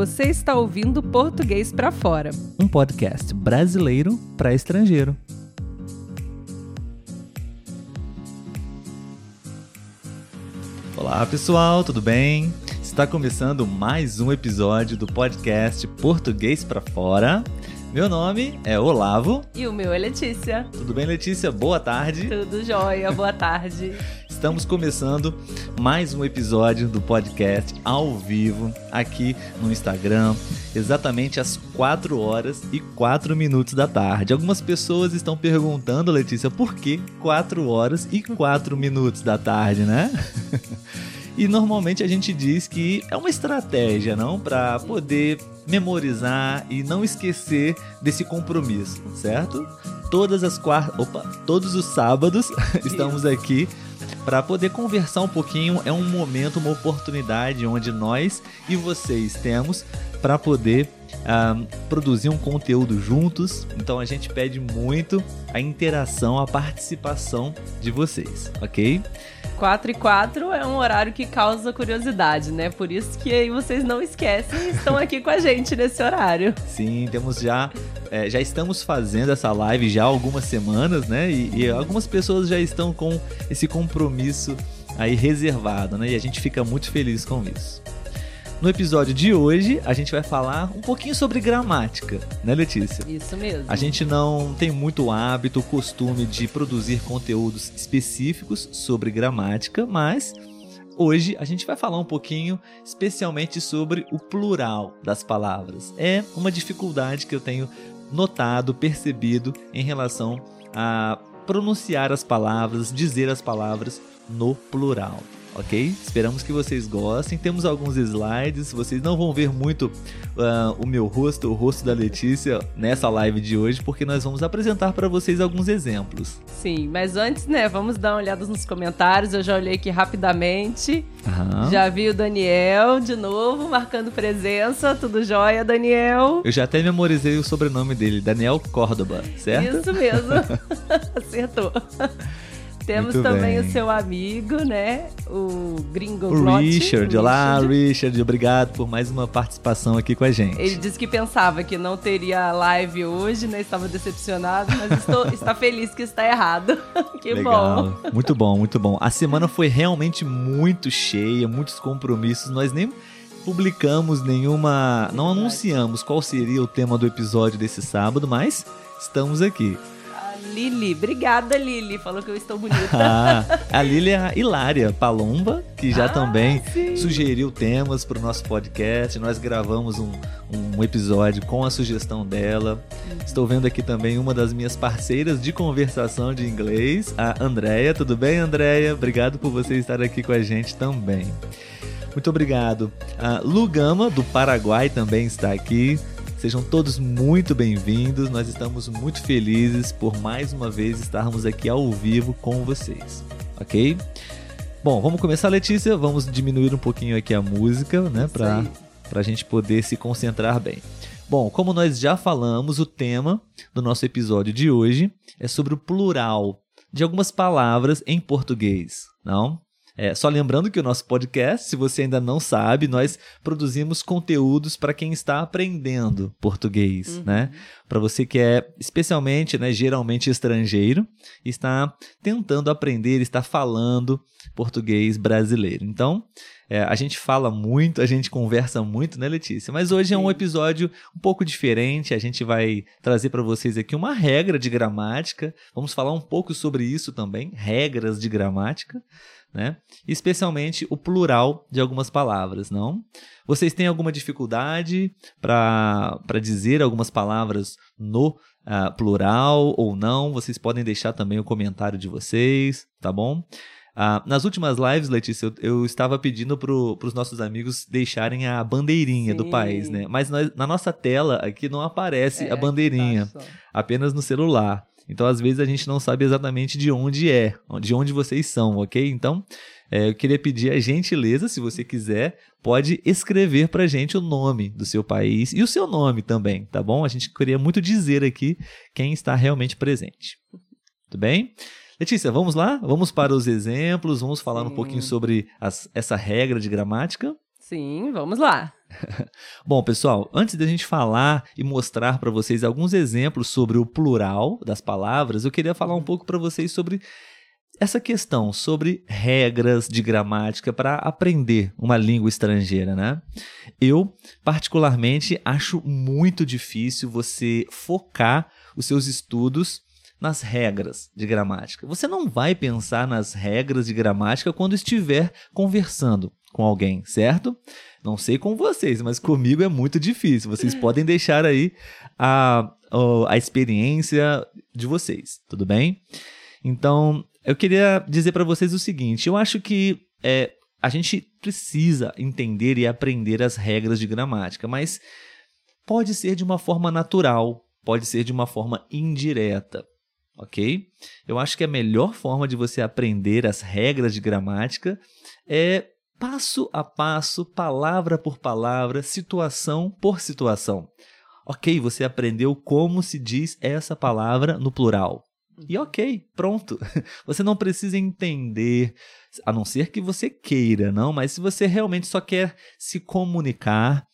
Você está ouvindo Português para Fora, um podcast brasileiro para estrangeiro. Olá pessoal, tudo bem? Está começando mais um episódio do podcast Português para Fora. Meu nome é Olavo. E o meu é Letícia. Tudo bem, Letícia? Boa tarde. Tudo jóia, boa tarde. Estamos começando mais um episódio do podcast ao vivo aqui no Instagram, exatamente às 4 horas e 4 minutos da tarde. Algumas pessoas estão perguntando, Letícia, por que 4 horas e 4 minutos da tarde, né? E normalmente a gente diz que é uma estratégia, não, para poder memorizar e não esquecer desse compromisso, certo? Todas as quartas, opa, todos os sábados estamos aqui para poder conversar um pouquinho. É um momento, uma oportunidade onde nós e vocês temos para poder uh, produzir um conteúdo juntos. Então a gente pede muito a interação, a participação de vocês, ok? 4 e 4 é um horário que causa curiosidade, né? Por isso que aí vocês não esquecem estão aqui com a gente nesse horário. Sim, temos já. É, já estamos fazendo essa live já há algumas semanas, né? E, e algumas pessoas já estão com esse compromisso aí reservado, né? E a gente fica muito feliz com isso. No episódio de hoje, a gente vai falar um pouquinho sobre gramática, né, Letícia? Isso mesmo. A gente não tem muito hábito, costume de produzir conteúdos específicos sobre gramática, mas hoje a gente vai falar um pouquinho especialmente sobre o plural das palavras. É uma dificuldade que eu tenho notado, percebido em relação a pronunciar as palavras, dizer as palavras no plural ok? Esperamos que vocês gostem. Temos alguns slides, vocês não vão ver muito uh, o meu rosto, o rosto da Letícia nessa live de hoje, porque nós vamos apresentar para vocês alguns exemplos. Sim, mas antes, né, vamos dar uma olhada nos comentários. Eu já olhei aqui rapidamente. Uhum. Já vi o Daniel de novo marcando presença. Tudo jóia, Daniel? Eu já até memorizei o sobrenome dele, Daniel Córdoba, certo? Isso mesmo. Acertou. Temos Muito também bem. o seu amigo, né? O Gringo O Richard. Olá, Richard. Obrigado por mais uma participação aqui com a gente. Ele disse que pensava que não teria live hoje, né? Estava decepcionado, mas estou, está feliz que está errado. que Legal. bom. Muito bom, muito bom. A semana foi realmente muito cheia, muitos compromissos. Nós nem publicamos nenhuma. Não anunciamos qual seria o tema do episódio desse sábado, mas estamos aqui. Lili. Obrigada, Lili. Falou que eu estou bonita. Ah, a Lili é a Hilária Palomba, que já ah, também sim. sugeriu temas para o nosso podcast. Nós gravamos um, um episódio com a sugestão dela. Uhum. Estou vendo aqui também uma das minhas parceiras de conversação de inglês, a Andréia. Tudo bem, Andréia? Obrigado por você estar aqui com a gente também. Muito obrigado. A Lugama, do Paraguai, também está aqui. Sejam todos muito bem-vindos. Nós estamos muito felizes por mais uma vez estarmos aqui ao vivo com vocês, ok? Bom, vamos começar, Letícia. Vamos diminuir um pouquinho aqui a música, né, para a gente poder se concentrar bem. Bom, como nós já falamos, o tema do nosso episódio de hoje é sobre o plural de algumas palavras em português, não? É, só lembrando que o nosso podcast, se você ainda não sabe, nós produzimos conteúdos para quem está aprendendo português, uhum. né? Para você que é especialmente, né, geralmente estrangeiro, está tentando aprender, está falando português brasileiro. Então, é, a gente fala muito, a gente conversa muito, né, Letícia? Mas hoje Sim. é um episódio um pouco diferente. A gente vai trazer para vocês aqui uma regra de gramática. Vamos falar um pouco sobre isso também, regras de gramática né? Especialmente o plural de algumas palavras, não? Vocês têm alguma dificuldade para dizer algumas palavras no uh, plural ou não? Vocês podem deixar também o comentário de vocês, tá bom? Uh, nas últimas lives, Letícia, eu, eu estava pedindo para os nossos amigos deixarem a bandeirinha Sim. do país, né? Mas nós, na nossa tela aqui não aparece é, a bandeirinha, tá apenas no celular. Então, às vezes, a gente não sabe exatamente de onde é, de onde vocês são, ok? Então, é, eu queria pedir a gentileza, se você quiser, pode escrever para a gente o nome do seu país e o seu nome também, tá bom? A gente queria muito dizer aqui quem está realmente presente. Tudo bem? Letícia, vamos lá? Vamos para os exemplos, vamos falar Sim. um pouquinho sobre as, essa regra de gramática? Sim, vamos lá. Bom, pessoal, antes da gente falar e mostrar para vocês alguns exemplos sobre o plural das palavras, eu queria falar um pouco para vocês sobre essa questão sobre regras de gramática para aprender uma língua estrangeira, né? Eu, particularmente, acho muito difícil você focar os seus estudos nas regras de gramática. Você não vai pensar nas regras de gramática quando estiver conversando com alguém, certo? Não sei com vocês, mas comigo é muito difícil. Vocês podem deixar aí a, a, experiência de vocês, tudo bem? Então, eu queria dizer para vocês o seguinte: eu acho que é, a gente precisa entender e aprender as regras de gramática, mas pode ser de uma forma natural, pode ser de uma forma indireta, ok? Eu acho que a melhor forma de você aprender as regras de gramática é passo a passo, palavra por palavra, situação por situação. Ok, você aprendeu como se diz essa palavra no plural. E ok, pronto. Você não precisa entender, a não ser que você queira, não, mas se você realmente só quer se comunicar,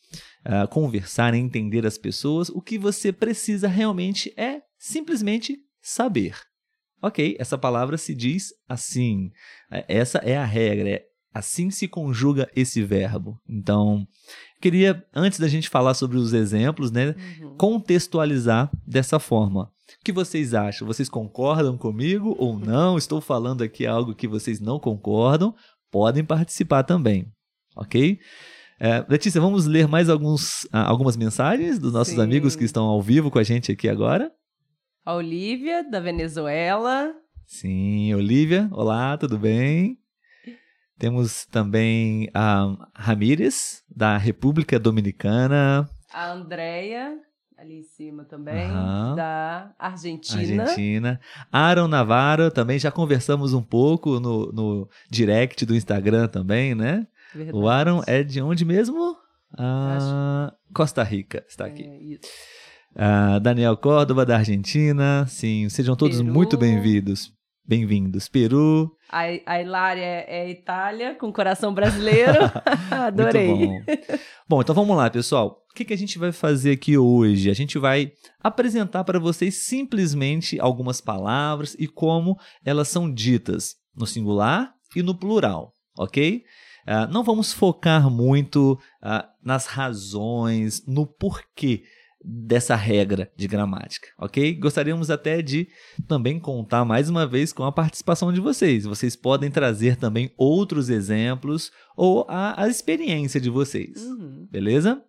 uh, conversar, entender as pessoas, o que você precisa realmente é simplesmente saber. Ok, essa palavra se diz assim. É, essa é a regra, é assim se conjuga esse verbo. Então, queria, antes da gente falar sobre os exemplos, né, uhum. contextualizar dessa forma. O que vocês acham? Vocês concordam comigo ou não? Estou falando aqui algo que vocês não concordam? Podem participar também, ok? É, Letícia, vamos ler mais alguns, ah, algumas mensagens dos nossos Sim. amigos que estão ao vivo com a gente aqui agora. A Olivia, da Venezuela. Sim, Olivia, olá, tudo bem? Temos também a Ramírez, da República Dominicana. A Andrea, ali em cima também, uhum. da Argentina. Argentina. Aaron Navarro, também já conversamos um pouco no, no direct do Instagram também, né? Verdade. O Aaron é de onde mesmo? Ah, Costa Rica, está aqui. É, isso. Ah, Daniel Córdova, da Argentina. Sim, sejam todos Peru. muito bem-vindos. Bem-vindos. Peru. A, a Hilária é, é Itália, com coração brasileiro. Adorei. Bom. bom. então vamos lá, pessoal. O que, que a gente vai fazer aqui hoje? A gente vai apresentar para vocês simplesmente algumas palavras e como elas são ditas no singular e no plural, ok? Uh, não vamos focar muito uh, nas razões, no porquê dessa regra de gramática, ok? Gostaríamos até de também contar mais uma vez com a participação de vocês. Vocês podem trazer também outros exemplos ou a, a experiência de vocês, uhum. beleza?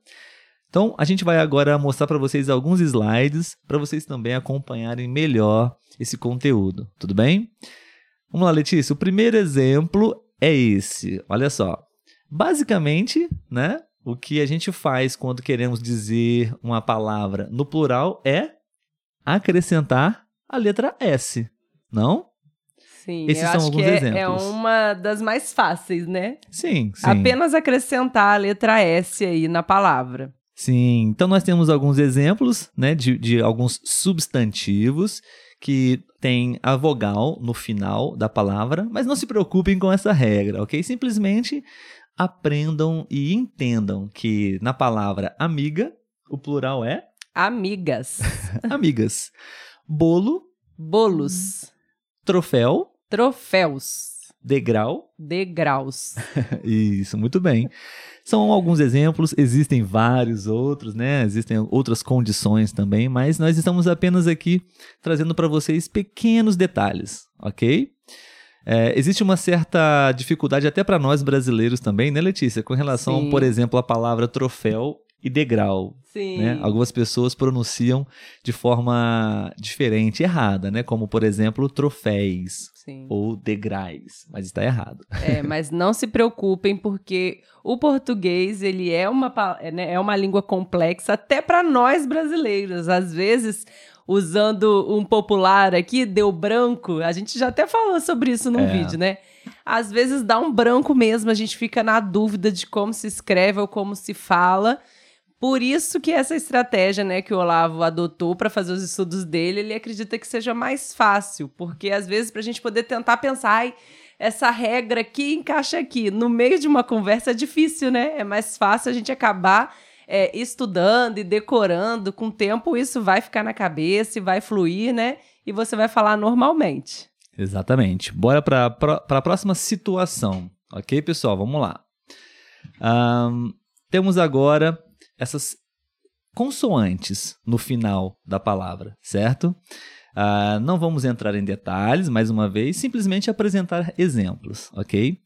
Então, a gente vai agora mostrar para vocês alguns slides para vocês também acompanharem melhor esse conteúdo, tudo bem? Vamos lá, Letícia. O primeiro exemplo é esse. Olha só. Basicamente, né? O que a gente faz quando queremos dizer uma palavra no plural é acrescentar a letra S, não? Sim, Esses eu são acho alguns que é, exemplos. é uma das mais fáceis, né? Sim, sim. Apenas acrescentar a letra S aí na palavra. Sim, então nós temos alguns exemplos né, de, de alguns substantivos que tem a vogal no final da palavra, mas não se preocupem com essa regra, ok? Simplesmente aprendam e entendam que na palavra amiga, o plural é amigas. amigas. Bolo, bolos. Troféu, troféus. Degrau, degraus. Isso, muito bem. São alguns exemplos, existem vários outros, né? Existem outras condições também, mas nós estamos apenas aqui trazendo para vocês pequenos detalhes, ok? É, existe uma certa dificuldade até para nós brasileiros também, né, Letícia? Com relação, Sim. por exemplo, à palavra troféu e degrau. Sim. Né? Algumas pessoas pronunciam de forma diferente, errada, né? Como, por exemplo, troféis Sim. ou degrais, mas está errado. É, mas não se preocupem porque o português ele é uma, né, é uma língua complexa até para nós brasileiros. Às vezes usando um popular aqui, deu branco. A gente já até falou sobre isso num é. vídeo, né? Às vezes dá um branco mesmo, a gente fica na dúvida de como se escreve ou como se fala, Por isso que essa estratégia, né, que o Olavo adotou para fazer os estudos dele, ele acredita que seja mais fácil, porque às vezes para a gente poder tentar pensar, ai, essa regra aqui encaixa aqui, no meio de uma conversa é difícil, né? É mais fácil a gente acabar é, estudando e decorando. Com o tempo isso vai ficar na cabeça e vai fluir, né? E você vai falar normalmente. Exatamente. Bora para a próxima situação, ok, pessoal? Vamos lá. Um, temos agora essas consoantes no final da palavra, certo? Uh, não vamos entrar em detalhes, mais uma vez, simplesmente apresentar exemplos, ok?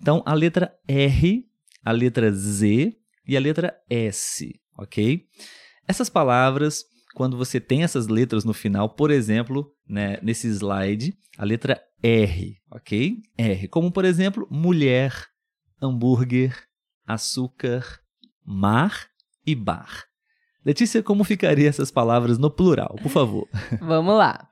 Então, a letra R, a letra Z e a letra S, ok? Essas palavras, quando você tem essas letras no final, por exemplo, né, nesse slide, a letra R, ok? R, como por exemplo, mulher, hambúrguer, açúcar, mar e bar. Letícia, como ficariam essas palavras no plural, por favor? Vamos lá.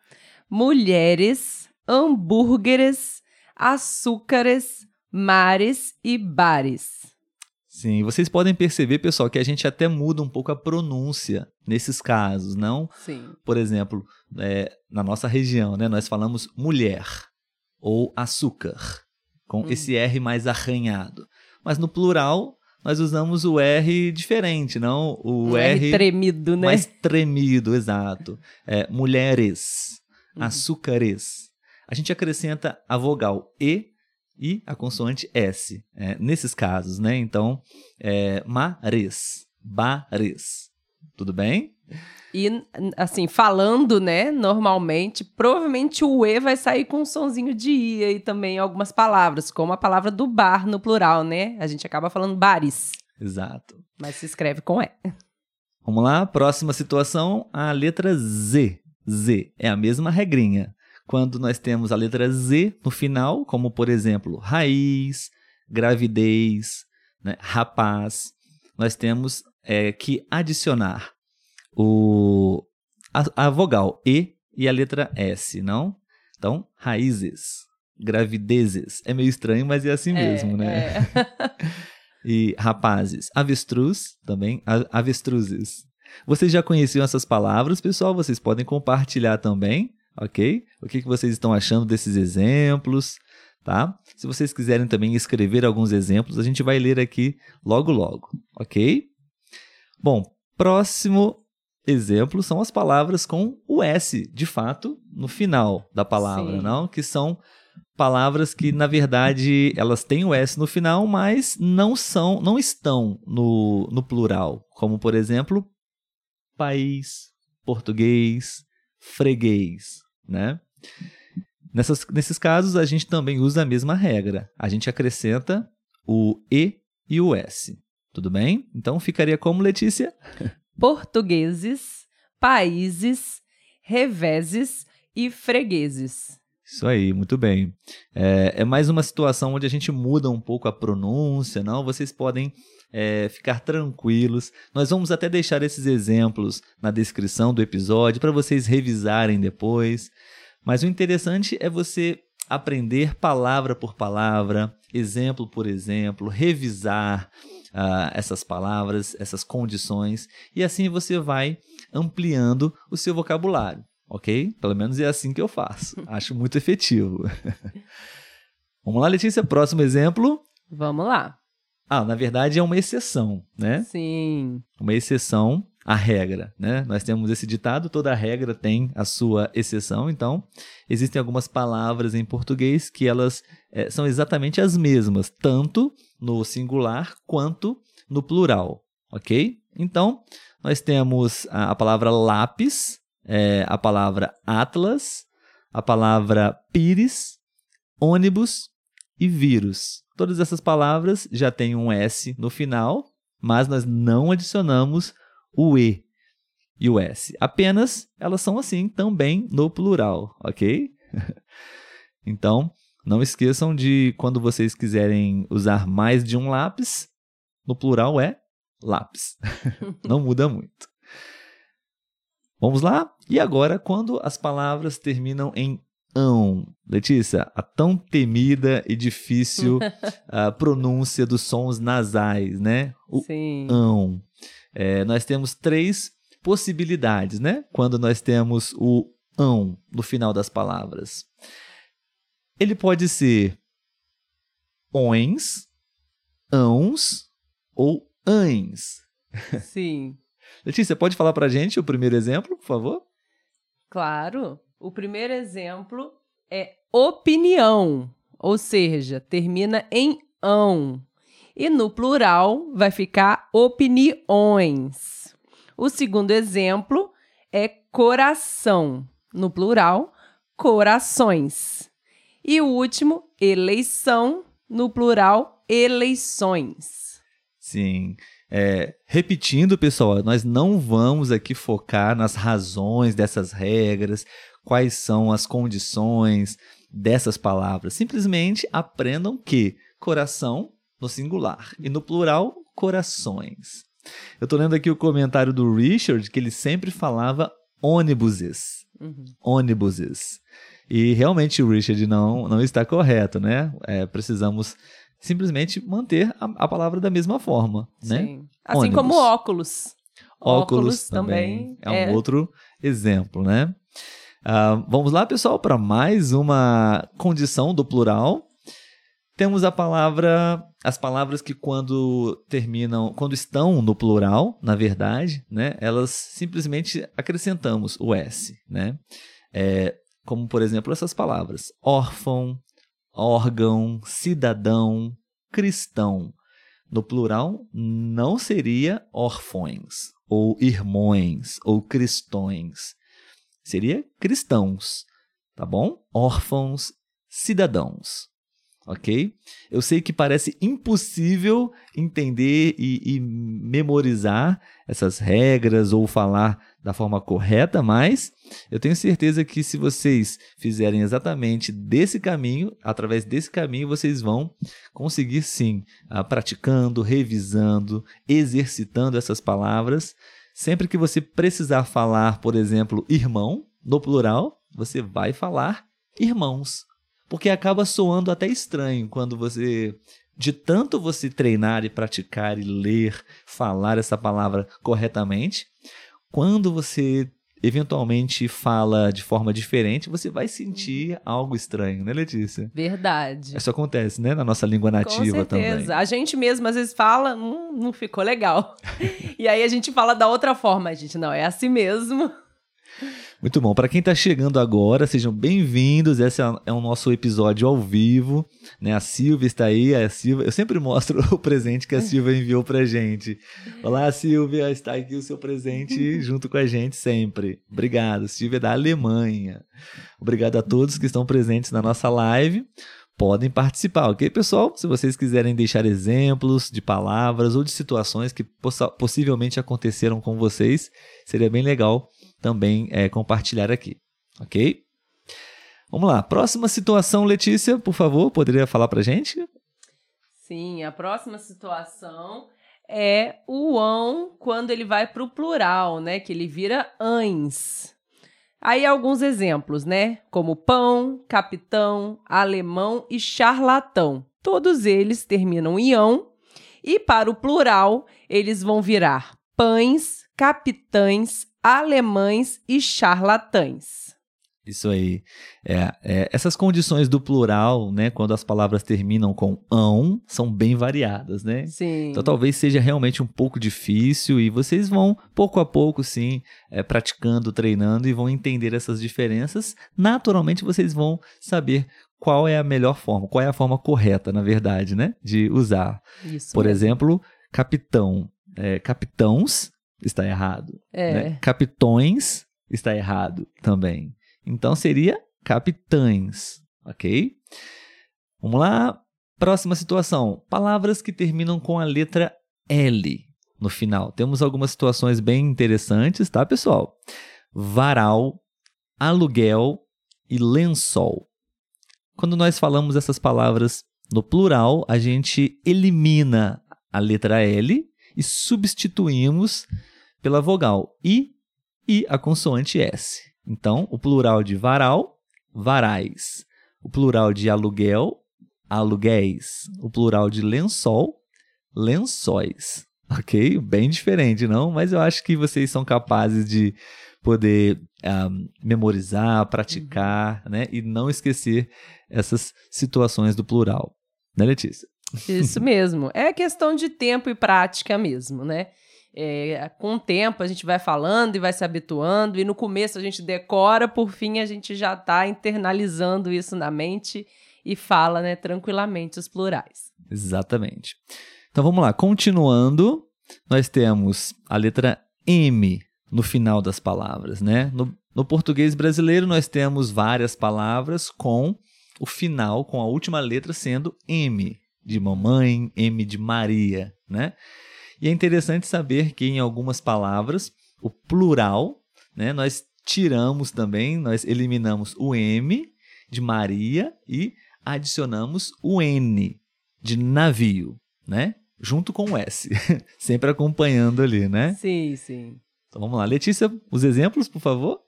Mulheres, hambúrgueres, açúcares, mares e bares. Sim, vocês podem perceber, pessoal, que a gente até muda um pouco a pronúncia nesses casos, não? Sim. Por exemplo, é, na nossa região, né, nós falamos mulher ou açúcar, com hum. esse R mais arranhado. Mas no plural, nós usamos o R diferente, não? O, R, R, tremido, né? Mais tremido, exato. É, mulheres, uhum. açúcares. A gente acrescenta a vogal E e a consoante S, é, nesses casos, né? Então, é, mares, bares. Tudo bem? E, assim, falando, né, normalmente, provavelmente o E vai sair com um sonzinho de I e também algumas palavras, como a palavra do bar no plural, né? A gente acaba falando bares. Exato. Mas se escreve com E. Vamos lá, próxima situação, a letra Z. Z é a mesma regrinha. Quando nós temos a letra Z no final, como por exemplo, raiz, gravidez, né, rapaz, nós temos é, que adicionar o, a, a vogal E e a letra S, não? Então, raízes, gravidezes. É meio estranho, mas é assim é, mesmo, né? É. e rapazes, avestruz também, avestruzes. Vocês já conheciam essas palavras, pessoal? Vocês podem compartilhar também, ok? O que, que vocês estão achando desses exemplos, tá? Se vocês quiserem também escrever alguns exemplos, a gente vai ler aqui logo logo, ok? Bom, próximo exemplo são as palavras com o S, de fato, no final da palavra, Sim. não? Que são palavras que, na verdade, elas têm o S no final, mas não são, não estão no, no plural. Como, por exemplo, país, português, freguês, né? Nessas, nesses casos, a gente também usa a mesma regra. A gente acrescenta o E e o S. Tudo bem? Então ficaria como, Letícia? portugueses, países, reveses e fregueses. Isso aí, muito bem. É, é, mais uma situação onde a gente muda um pouco a pronúncia, não? Vocês podem é, ficar tranquilos. Nós vamos até deixar esses exemplos na descrição do episódio para vocês revisarem depois. Mas o interessante é você aprender palavra por palavra, exemplo por exemplo, revisar uh, essas palavras, essas condições, e assim você vai ampliando o seu vocabulário, ok? Pelo menos é assim que eu faço. Acho muito efetivo. Vamos lá, Letícia, próximo exemplo. Vamos lá. Ah, na verdade é uma exceção, né? Sim. Uma exceção à regra, né? Nós temos esse ditado, toda regra tem a sua exceção, então existem algumas palavras em português que elas é, são exatamente as mesmas, tanto no singular quanto no plural, ok? Então, nós temos a, a palavra lápis, é, a palavra atlas, a palavra pires, ônibus e vírus. Todas essas palavras já têm um S no final, mas nós não adicionamos o E e o S. Apenas elas são assim também no plural, ok? então, não esqueçam de quando vocês quiserem usar mais de um lápis, no plural é lápis. Não muda muito. Vamos lá? E agora, quando as palavras terminam em ão. Letícia, a tão temida e difícil a pronúncia dos sons nasais, né? O Sim. ão. É, nós temos três possibilidades, né? Quando nós temos o ão no final das palavras. Ele pode ser ons, ãos ou ães. Sim. Letícia, pode falar pra gente o primeiro exemplo, por favor? Claro. O primeiro exemplo é opinião, ou seja, termina em ão. E no plural vai ficar opiniões. O segundo exemplo é coração, no plural, corações. E o último, eleição, no plural, eleições. Sim. É, repetindo, pessoal, nós não vamos aqui focar nas razões dessas regras, quais são as condições dessas palavras. Simplesmente aprendam que coração no singular e no plural, corações. Eu estou lendo aqui o comentário do Richard que ele sempre falava ônibuses. Uhum. Ônibuses. E realmente o Richard não, não está correto, né? É, precisamos simplesmente manter a, a, palavra da mesma forma, né? Sim. Assim Ônibus. como óculos. Óculos, óculos também, também é, é um outro exemplo, né? Uh, vamos lá, pessoal, para mais uma condição do plural. Temos a palavra, as palavras que quando terminam, quando estão no plural, na verdade, né, elas simplesmente acrescentamos o s, né? É, como por exemplo essas palavras: órfão, órgão, cidadão, cristão. No plural, não seria órfões, ou irmões, ou cristões. Seria cristãos, tá bom? Órfãos, cidadãos ok? Eu sei que parece impossível entender e, e, memorizar essas regras ou falar da forma correta, mas eu tenho certeza que se vocês fizerem exatamente desse caminho, através desse caminho, vocês vão conseguir sim, uh, praticando, revisando, exercitando essas palavras. Sempre que você precisar falar, por exemplo, irmão, no plural, você vai falar irmãos. Porque acaba soando até estranho quando você de tanto você treinar e praticar e ler, falar essa palavra corretamente, quando você eventualmente fala de forma diferente, você vai sentir algo estranho, né, Letícia? Verdade. Isso acontece, né, na nossa língua nativa Com certeza. também. A gente mesmo às vezes fala, hum, não ficou legal. e aí a gente fala da outra forma, a gente não é assim mesmo. Muito bom. Para quem está chegando agora, sejam bem-vindos. Esse é o nosso episódio ao vivo. Né? A Silvia está aí. A Silvia, eu sempre mostro o presente que a Silvia enviou para gente. Olá, Silvia. Está aqui o seu presente junto com a gente sempre. Obrigado. Silvia da Alemanha. Obrigado a todos que estão presentes na nossa live podem participar, ok, pessoal? Se vocês quiserem deixar exemplos de palavras ou de situações que possivelmente aconteceram com vocês, seria bem legal também é, compartilhar aqui, ok? Vamos lá, próxima situação, Letícia, por favor, poderia falar para gente? Sim, a próxima situação é o ão quando ele vai para o plural, né? Que ele vira ães. Aí alguns exemplos, né? Como pão, capitão, alemão e charlatão. Todos eles terminam em ão e para o plural eles vão virar pães, capitães, alemães e charlatães. Isso aí. É, é, essas condições do plural, né, quando as palavras terminam com ão, são bem variadas, né? Sim. Então talvez seja realmente um pouco difícil e vocês vão, pouco a pouco, sim, é, praticando, treinando e vão entender essas diferenças. Naturalmente vocês vão saber qual é a melhor forma, qual é a forma correta, na verdade, né, de usar. Isso Por mesmo. exemplo, capitão, é, capitãos está errado. É. Né? Capitões está errado também. Então seria capitães, ok? Vamos lá. Próxima situação. Palavras que terminam com a letra L no final. Temos algumas situações bem interessantes, tá, pessoal? Varal, aluguel e lençol. Quando nós falamos essas palavras no plural, a gente elimina a letra L e substituímos pela vogal I e a consoante S. Então, o plural de varal, varais. O plural de aluguel, aluguéis. O plural de lençol, lençóis. ok? Bem diferente, não? Mas eu acho que vocês são capazes de poder um, memorizar, praticar, uhum. né? E não esquecer essas situações do plural. Né, Letícia? Isso mesmo. É questão de tempo e prática mesmo, né? É, com o tempo a gente vai falando e vai se habituando, e no começo a gente decora, por fim a gente já está internalizando isso na mente e fala né, tranquilamente os plurais. Exatamente. Então vamos lá, continuando, nós temos a letra M no final das palavras, né? No, no português brasileiro nós temos várias palavras com o final, com a última letra sendo M de mamãe, M de Maria, né? E é interessante saber que em algumas palavras, o plural, né, nós tiramos também, nós eliminamos o M de Maria e adicionamos o N de navio, né? Junto com o S, sempre acompanhando ali, né? Sim, sim. Então vamos lá. Letícia, os exemplos, por favor?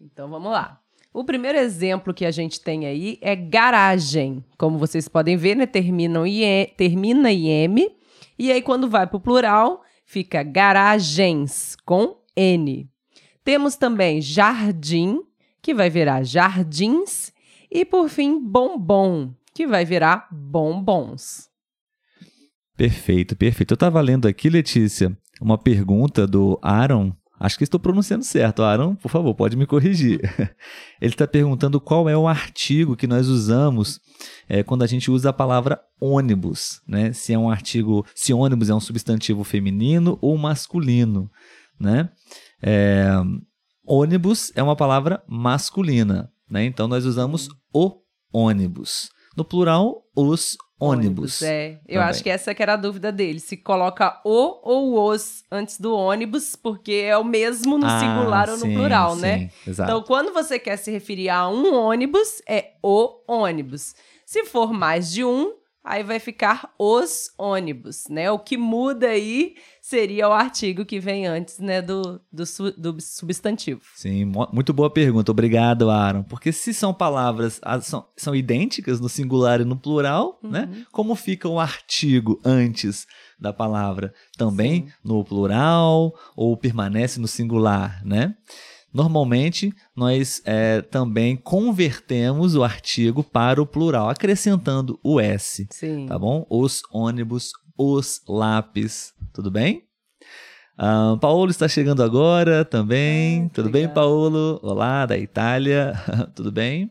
Então vamos lá. O primeiro exemplo que a gente tem aí é garagem. Como vocês podem ver, né? Termina em, termina M e aí, quando vai para o plural, fica garagens com N. Temos também jardim, que vai virar jardins. E, por fim, bombom, que vai virar bombons. Perfeito, perfeito. Eu estava lendo aqui, Letícia, uma pergunta do Aaron Acho que estou pronunciando certo. Aaron, por favor, pode me corrigir. Ele está perguntando qual é o artigo que nós usamos é, quando a gente usa a palavra ônibus, né? Se é um artigo, se ônibus é um substantivo feminino ou masculino, né? É, ônibus é uma palavra masculina, né? Então nós usamos o ônibus. No plural, os ônibus. ônibus é, eu também. acho que essa que era a dúvida dele. Se coloca o ou os antes do ônibus, porque é o mesmo no ah, singular ou no plural, né? sim, né? Exato. Então, quando você quer se referir a um ônibus, é o ônibus. Se for mais de um, aí vai ficar os ônibus, né? O que muda aí seria o artigo que vem antes, né, do, do, do, substantivo. Sim, muito boa pergunta. Obrigado, Aaron. Porque se são palavras, são, são idênticas no singular e no plural, né? uhum. né? Como fica o artigo antes da palavra? Também Sim. no plural ou permanece no singular, né? Normalmente, nós é, também convertemos o artigo para o plural, acrescentando o S. Sim. Tá bom? Os ônibus, os lápis. Tudo bem? Um, Paulo está chegando agora também. É, Tudo bem, Paulo? Olá, da Itália. Tudo bem?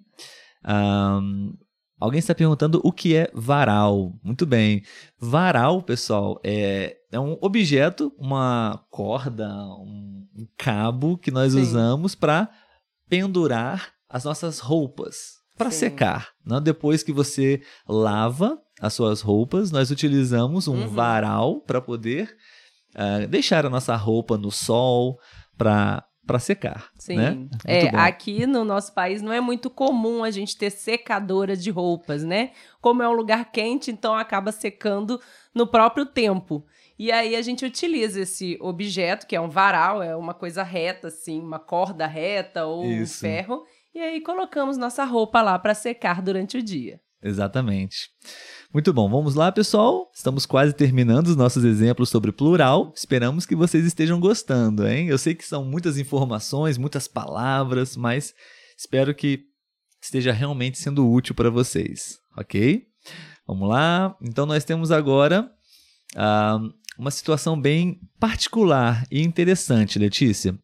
Um, Alguém está perguntando o que é varal. Muito bem. Varal, pessoal, é, é um objeto, uma corda, um, um cabo que nós Sim. usamos para pendurar as nossas roupas, para secar. Né? Depois que você lava as suas roupas, nós utilizamos um uhum. varal para poder uh, deixar a nossa roupa no sol, para para secar. Sim. Né? É, aqui no nosso país não é muito comum a gente ter secadora de roupas, né? Como é um lugar quente, então acaba secando no próprio tempo. E aí a gente utiliza esse objeto, que é um varal, é uma coisa reta, assim, uma corda reta ou Isso. um ferro, e aí colocamos nossa roupa lá para secar durante o dia. Exatamente. Muito bom, vamos lá, pessoal. Estamos quase terminando os nossos exemplos sobre plural. Esperamos que vocês estejam gostando, hein? Eu sei que são muitas informações, muitas palavras, mas espero que esteja realmente sendo útil para vocês, ok? Vamos lá. Então, nós temos agora uh, uma situação bem particular e interessante, Letícia.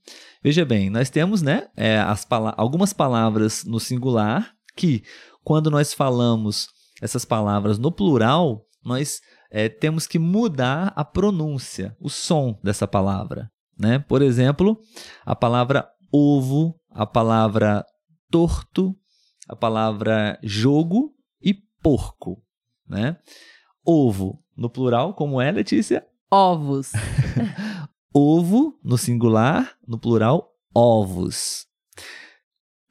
Veja bem, nós temos né, é, pala algumas palavras no singular que, quando nós falamos essas palavras no plural, nós é, temos que mudar a pronúncia, o som dessa palavra. Né? Por exemplo, a palavra ovo, a palavra torto, a palavra jogo e porco. Né? Ovo no plural, como é, Letícia? Ovos. Ovo no singular, no plural, ovos.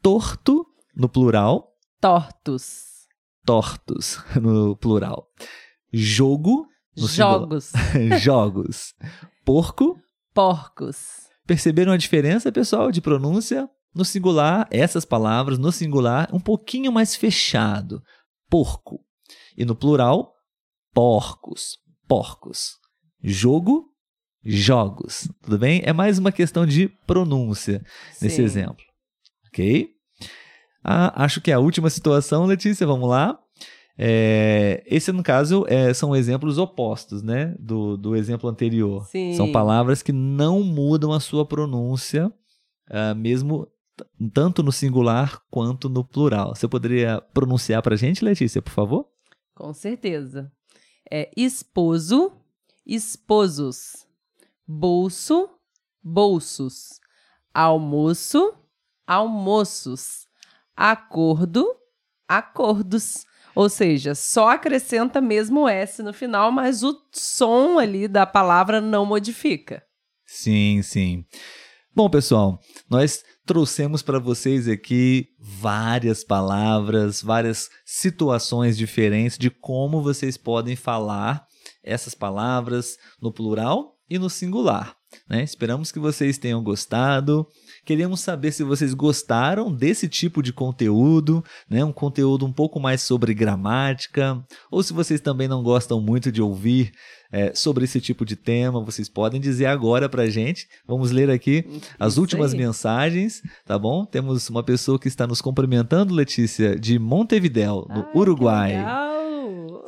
Torto no plural, tortos tortos no plural. Jogo no Jogos. Jogos. Porco. Porcos. Perceberam a diferença, pessoal, de pronúncia? No singular, essas palavras, no singular, um pouquinho mais fechado. Porco. E no plural, porcos. Porcos. jogo, jogos. Tudo bem? É mais uma questão de pronúncia nesse Sim. exemplo. Ok? Ah, acho que é a última situação, Letícia, vamos lá. É, esse, no caso, é, são exemplos opostos, né? Do, do exemplo anterior. Sim. São palavras que não mudam a sua pronúncia, ah, mesmo tanto no singular quanto no plural. Você poderia pronunciar pra gente, Letícia, por favor? Com certeza. É esposo, esposos. Bolso, bolsos. Almoço, almoços. Acordo, acordos. Ou seja, só acrescenta mesmo o S no final, mas o som ali da palavra não modifica. Sim, sim. Bom, pessoal, nós trouxemos para vocês aqui várias palavras, várias situações diferentes de como vocês podem falar essas palavras no plural e no singular. né? Esperamos que vocês tenham gostado. Queremos saber se vocês gostaram desse tipo de conteúdo, né? um conteúdo um pouco mais sobre gramática, ou se vocês também não gostam muito de ouvir é, sobre esse tipo de tema, vocês podem dizer agora pra gente. Vamos ler aqui as Isso últimas aí. mensagens, tá bom? Temos uma pessoa que está nos cumprimentando, Letícia, de Montevidéu, no Ai, que Uruguai.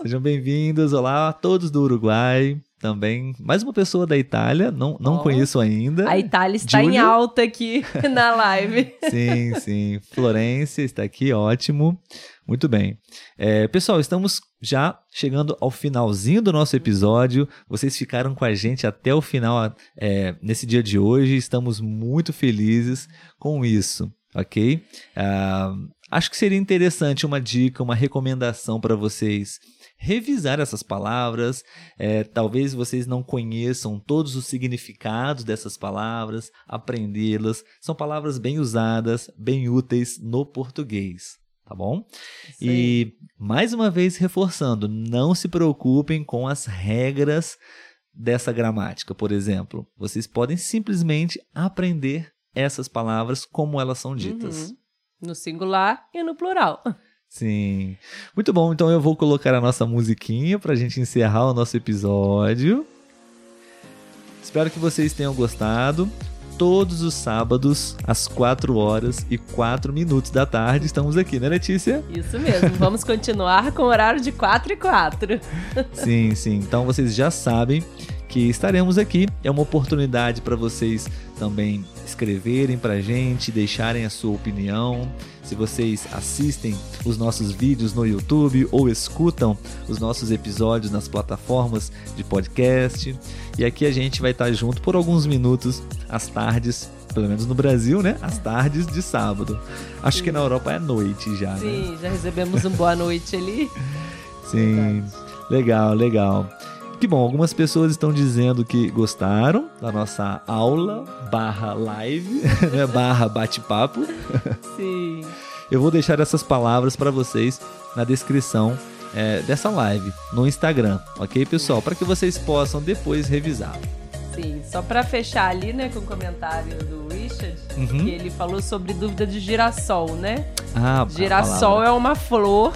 Sejam bem-vindos, olá a todos do Uruguai também. Mais uma pessoa da Itália, não, não Ó. conheço ainda. A Itália está em Júlio? alta aqui na live. Sim, sim. Florência está aqui, ótimo. Muito bem. É, pessoal, estamos já chegando ao finalzinho do nosso episódio. Vocês ficaram com a gente até o final é, nesse dia de hoje. Estamos muito felizes com isso, ok? Ah, acho que seria interessante uma dica, uma recomendação para vocês revisar essas palavras. É, talvez vocês não conheçam todos os significados dessas palavras, aprendê-las. São palavras bem usadas, bem úteis no português. Tá bom? Aí. E mais uma vez reforçando, não se preocupem com as regras dessa gramática, por exemplo. Vocês podem simplesmente aprender essas palavras como elas são ditas. Uhum. No singular e no plural. Sim. Muito bom, então eu vou colocar a nossa musiquinha pra gente encerrar o nosso episódio. Espero que vocês tenham gostado. Todos os sábados, às 4 horas e 4 minutos da tarde, estamos aqui, né, Letícia? Isso mesmo. Vamos continuar com o horário de 4 e 4. Sim, sim. Então vocês já sabem que estaremos aqui. É uma oportunidade para vocês também escreverem pra gente, deixarem a sua opinião. Se vocês assistem os nossos vídeos no YouTube ou escutam os nossos episódios nas plataformas de podcast. E aqui a gente vai estar junto por alguns minutos às tardes, pelo menos no Brasil, né? Às tardes de sábado. Acho que na Europa é noite já, né? Sim, já recebemos um boa noite ali. Sim, legal, legal. Que bom, algumas pessoas estão dizendo que gostaram da nossa aula barra live, né, barra bate-papo. Sim. Eu vou deixar essas palavras para vocês na descrição é, dessa live no Instagram, ok, pessoal? Para que vocês possam depois revisar. Sim, só pra fechar ali, né, com o comentário do Richard, Uhum. que ele falou sobre dúvida de girassol, né? Ah, Girassol é uma flor,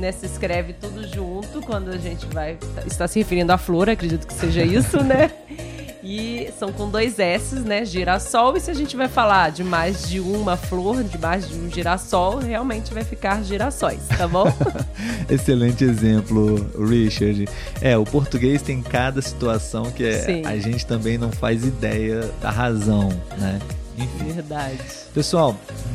né? Se escreve tudo junto quando a gente vai. Está se referindo à flor, acredito que seja isso, né? E são com dois S, né? Girassol. E se a gente vai falar de mais de uma flor, de mais de um girassol, realmente vai ficar girassóis, tá bom? Excelente exemplo, Richard. É, o português tem cada situação que é- a gente também não faz ideia da razão, né? Enfim. Verdade. Pessoal,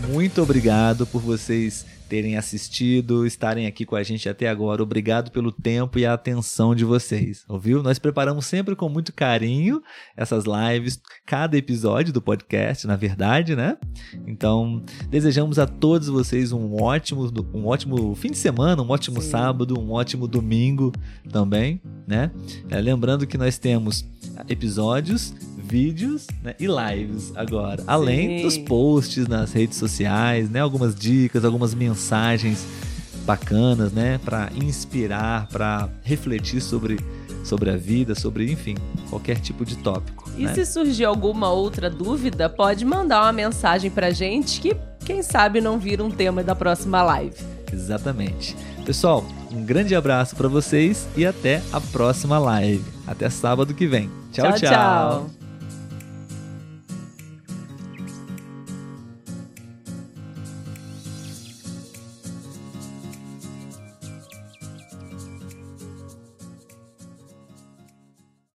muito obrigado por vocês terem assistido, estarem aqui com a gente até agora. Obrigado pelo tempo e a atenção de vocês, ouviu? Nós preparamos sempre com muito carinho essas lives, cada episódio do podcast, na verdade, né? Então, desejamos a todos vocês um ótimo, um ótimo fim de semana, um ótimo Sim. sábado, um ótimo domingo também, né? É, lembrando que nós temos episódios, vídeos né, e lives agora, além Sim. dos posts nas redes sociais, né? Algumas dicas, algumas mensagens bacanas, né? Para inspirar, para refletir sobre, sobre a vida, sobre, enfim, qualquer tipo de tópico. E né? se surgir alguma outra dúvida, pode mandar uma mensagem pra gente que, quem sabe, não vira um tema da próxima live. Exatamente. Pessoal, Um grande abraço para vocês e até a próxima live. Até sábado que vem. tchau. tchau. tchau.